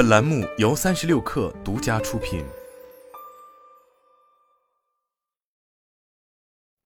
本栏目由三十六氪独家出品。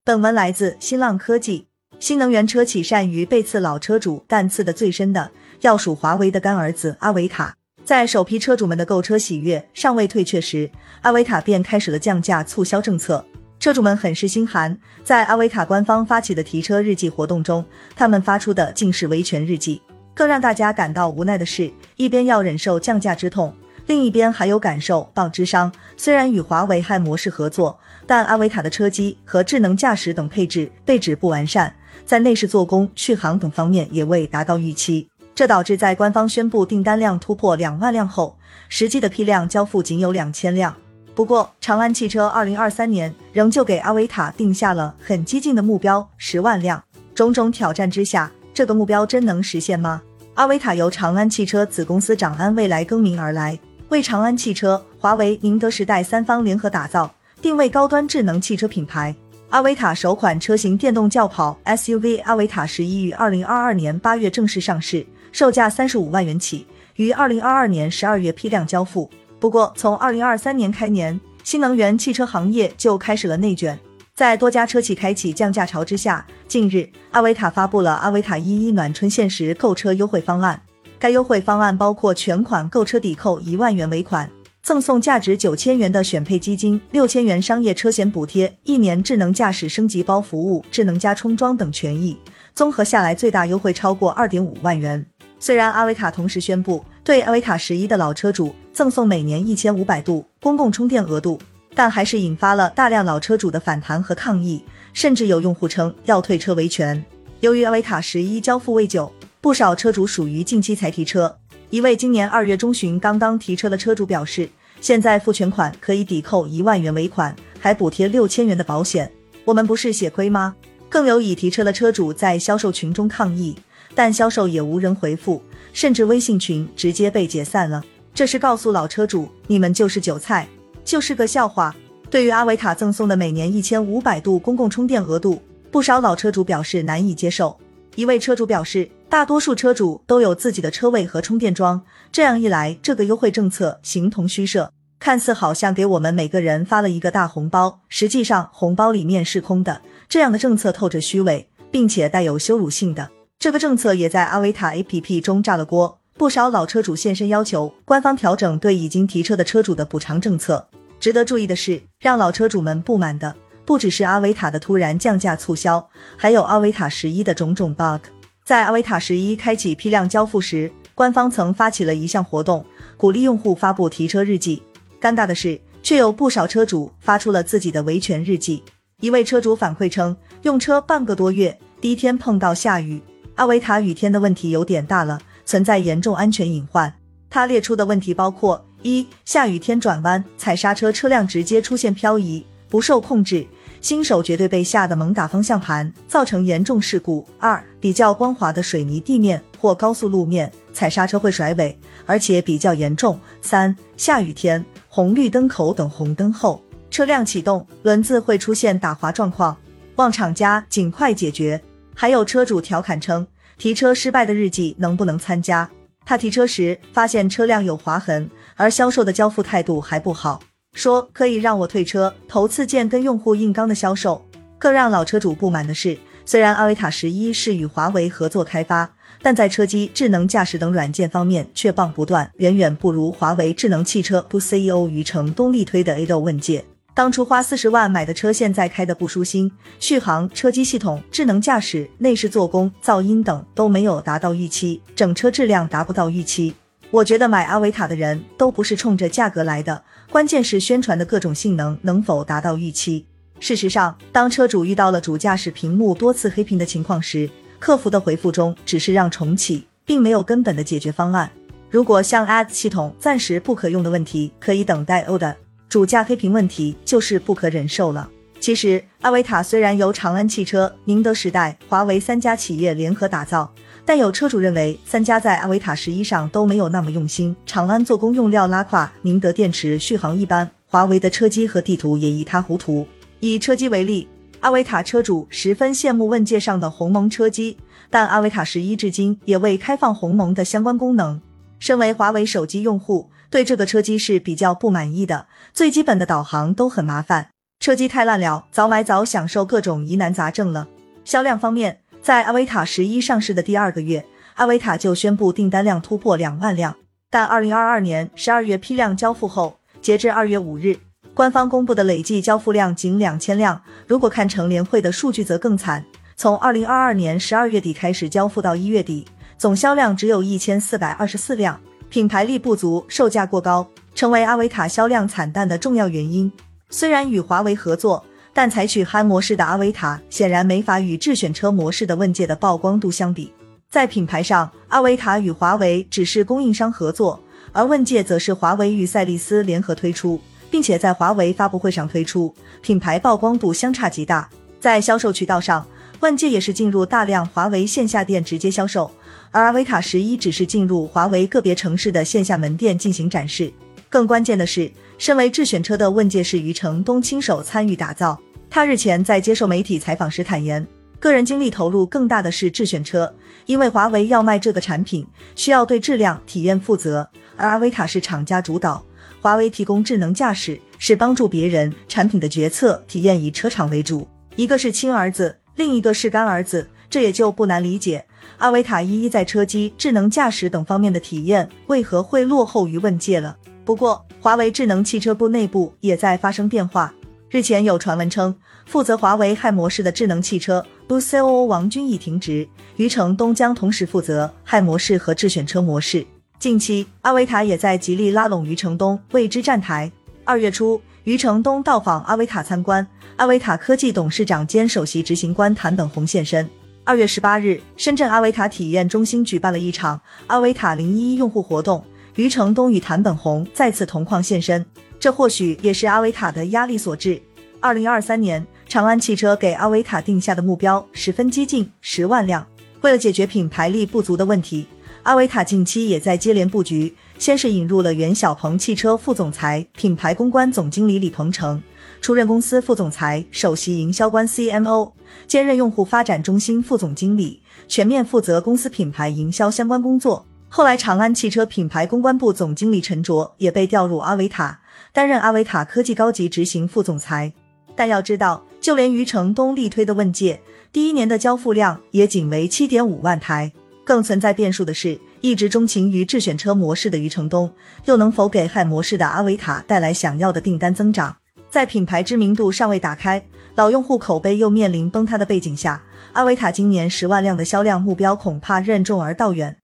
本文来自新浪科技。新能源车企善于被刺老车主，但刺的最深的要数华为的干儿子阿维塔。在首批车主们的购车喜悦尚未退却时，阿维塔便开始了降价促销政策。车主们很是心寒，在阿维塔官方发起的提车日记活动中，他们发出的竟是维权日记。更让大家感到无奈的是，一边要忍受降价之痛，另一边还有感受报之伤。虽然与华为汉模式合作，但阿维塔的车机和智能驾驶等配置被指不完善，在内饰、做工、续航等方面也未达到预期。这导致在官方宣布订单量突破两万辆后，实际的批量交付仅有两千辆。不过，长安汽车二零二三年仍旧给阿维塔定下了很激进的目标，十万辆。种种挑战之下，这个目标真能实现吗？阿维塔由长安汽车子公司长安未来更名而来，为长安汽车、华为、宁德时代三方联合打造，定位高端智能汽车品牌。阿维塔首款车型电动轿跑 SUV 阿维塔十一于二零二二年八月正式上市，售价三十五万元起，于二零二二年十二月批量交付。不过，从二零二三年开年，新能源汽车行业就开始了内卷。在多家车企开启降价潮之下，近日阿维塔发布了阿维塔一一暖春限时购车优惠方案。该优惠方案包括全款购车抵扣一万元尾款，赠送价值九千元的选配基金、六千元商业车险补贴、一年智能驾驶升级包服务、智能加充装等权益，综合下来最大优惠超过二点五万元。虽然阿维塔同时宣布对阿维塔十一的老车主赠送每年一千五百度公共充电额度，但还是引发了大量老车主的反弹和抗议，甚至有用户称要退车维权。由于阿维塔十一交付未久，不少车主属于近期才提车。一位今年二月中旬刚刚提车的车主表示，现在付全款可以抵扣一万元尾款，还补贴六千元的保险，我们不是血亏吗？更有已提车的车主在销售群中抗议。但销售也无人回复，甚至微信群直接被解散了。这是告诉老车主，你们就是韭菜，就是个笑话。对于阿维塔赠送的每年一千五百度公共充电额度，不少老车主表示难以接受。一位车主表示，大多数车主都有自己的车位和充电桩，这样一来，这个优惠政策形同虚设，看似好像给我们每个人发了一个大红包，实际上红包里面是空的。这样的政策透着虚伪，并且带有羞辱性的。这个政策也在阿维塔 APP 中炸了锅，不少老车主现身要求官方调整对已经提车的车主的补偿政策。值得注意的是，让老车主们不满的不只是阿维塔的突然降价促销，还有阿维塔十一的种种 bug。在阿维塔十一开启批量交付时，官方曾发起了一项活动，鼓励用户发布提车日记。尴尬的是，却有不少车主发出了自己的维权日记。一位车主反馈称，用车半个多月，第一天碰到下雨。阿维塔雨天的问题有点大了，存在严重安全隐患。他列出的问题包括：一、下雨天转弯踩刹车，车辆直接出现漂移，不受控制，新手绝对被吓得猛打方向盘，造成严重事故；二、比较光滑的水泥地面或高速路面，踩刹车会甩尾，而且比较严重；三、下雨天红绿灯口等红灯后，车辆启动轮子会出现打滑状况，望厂家尽快解决。还有车主调侃称，提车失败的日记能不能参加？他提车时发现车辆有划痕，而销售的交付态度还不好，说可以让我退车。头次见跟用户硬刚的销售。更让老车主不满的是，虽然阿维塔十一是与华为合作开发，但在车机、智能驾驶等软件方面却棒不断，远远不如华为智能汽车部 CEO 余承东力推的 A 豆问界。当初花四十万买的车，现在开的不舒心，续航、车机系统、智能驾驶、内饰做工、噪音等都没有达到预期，整车质量达不到预期。我觉得买阿维塔的人都不是冲着价格来的，关键是宣传的各种性能能否达到预期。事实上，当车主遇到了主驾驶屏幕多次黑屏的情况时，客服的回复中只是让重启，并没有根本的解决方案。如果像 Ads 系统暂时不可用的问题，可以等待 o 的。主驾黑屏问题就是不可忍受了。其实，阿维塔虽然由长安汽车、宁德时代、华为三家企业联合打造，但有车主认为三家在阿维塔十一上都没有那么用心。长安做工用料拉胯，宁德电池续航一般，华为的车机和地图也一塌糊涂。以车机为例，阿维塔车主十分羡慕问界上的鸿蒙车机，但阿维塔十一至今也未开放鸿蒙的相关功能。身为华为手机用户，对这个车机是比较不满意的。最基本的导航都很麻烦，车机太烂了，早买早享受各种疑难杂症了。销量方面，在阿维塔十一上市的第二个月，阿维塔就宣布订单量突破两万辆。但二零二二年十二月批量交付后，截至二月五日，官方公布的累计交付量仅两千辆。如果看成联会的数据，则更惨。从二零二二年十二月底开始交付到一月底，总销量只有一千四百二十四辆，品牌力不足，售价过高，成为阿维塔销量惨淡的重要原因。虽然与华为合作，但采取憨模式的阿维塔显然没法与智选车模式的问界的曝光度相比。在品牌上，阿维塔与华为只是供应商合作，而问界则是华为与赛力斯联合推出，并且在华为发布会上推出，品牌曝光度相差极大。在销售渠道上，问界也是进入大量华为线下店直接销售，而阿维塔十一只是进入华为个别城市的线下门店进行展示。更关键的是，身为智选车的问界是余承东亲手参与打造。他日前在接受媒体采访时坦言，个人精力投入更大的是智选车，因为华为要卖这个产品，需要对质量体验负责，而阿维塔是厂家主导，华为提供智能驾驶，是帮助别人，产品的决策体验以车厂为主。一个是亲儿子。另一个是干儿子，这也就不难理解，阿维塔一一在车机、智能驾驶等方面的体验为何会落后于问界了。不过，华为智能汽车部内部也在发生变化。日前有传闻称，负责华为 Hi 模式的智能汽车 b o COO 王军已停职，余承东将同时负责 Hi 模式和智选车模式。近期，阿维塔也在极力拉拢余承东，为之站台。二月初。余承东到访阿维塔参观，阿维塔科技董事长兼首席执行官谭本红现身。二月十八日，深圳阿维塔体验中心举办了一场阿维塔零一用户活动，余承东与谭本红再次同框现身，这或许也是阿维塔的压力所致。二零二三年，长安汽车给阿维塔定下的目标十分激进，十万辆。为了解决品牌力不足的问题，阿维塔近期也在接连布局。先是引入了袁小鹏汽车副总裁、品牌公关总经理李鹏程出任公司副总裁、首席营销官 CMO，兼任用户发展中心副总经理，全面负责公司品牌营销相关工作。后来，长安汽车品牌公关部总经理陈卓也被调入阿维塔，担任阿维塔科技高级执行副总裁。但要知道，就连余承东力推的问界，第一年的交付量也仅为七点五万台。更存在变数的是。一直钟情于智选车模式的余承东，又能否给汉模式的阿维塔带来想要的订单增长？在品牌知名度尚未打开，老用户口碑又面临崩塌的背景下，阿维塔今年十万辆的销量目标恐怕任重而道远。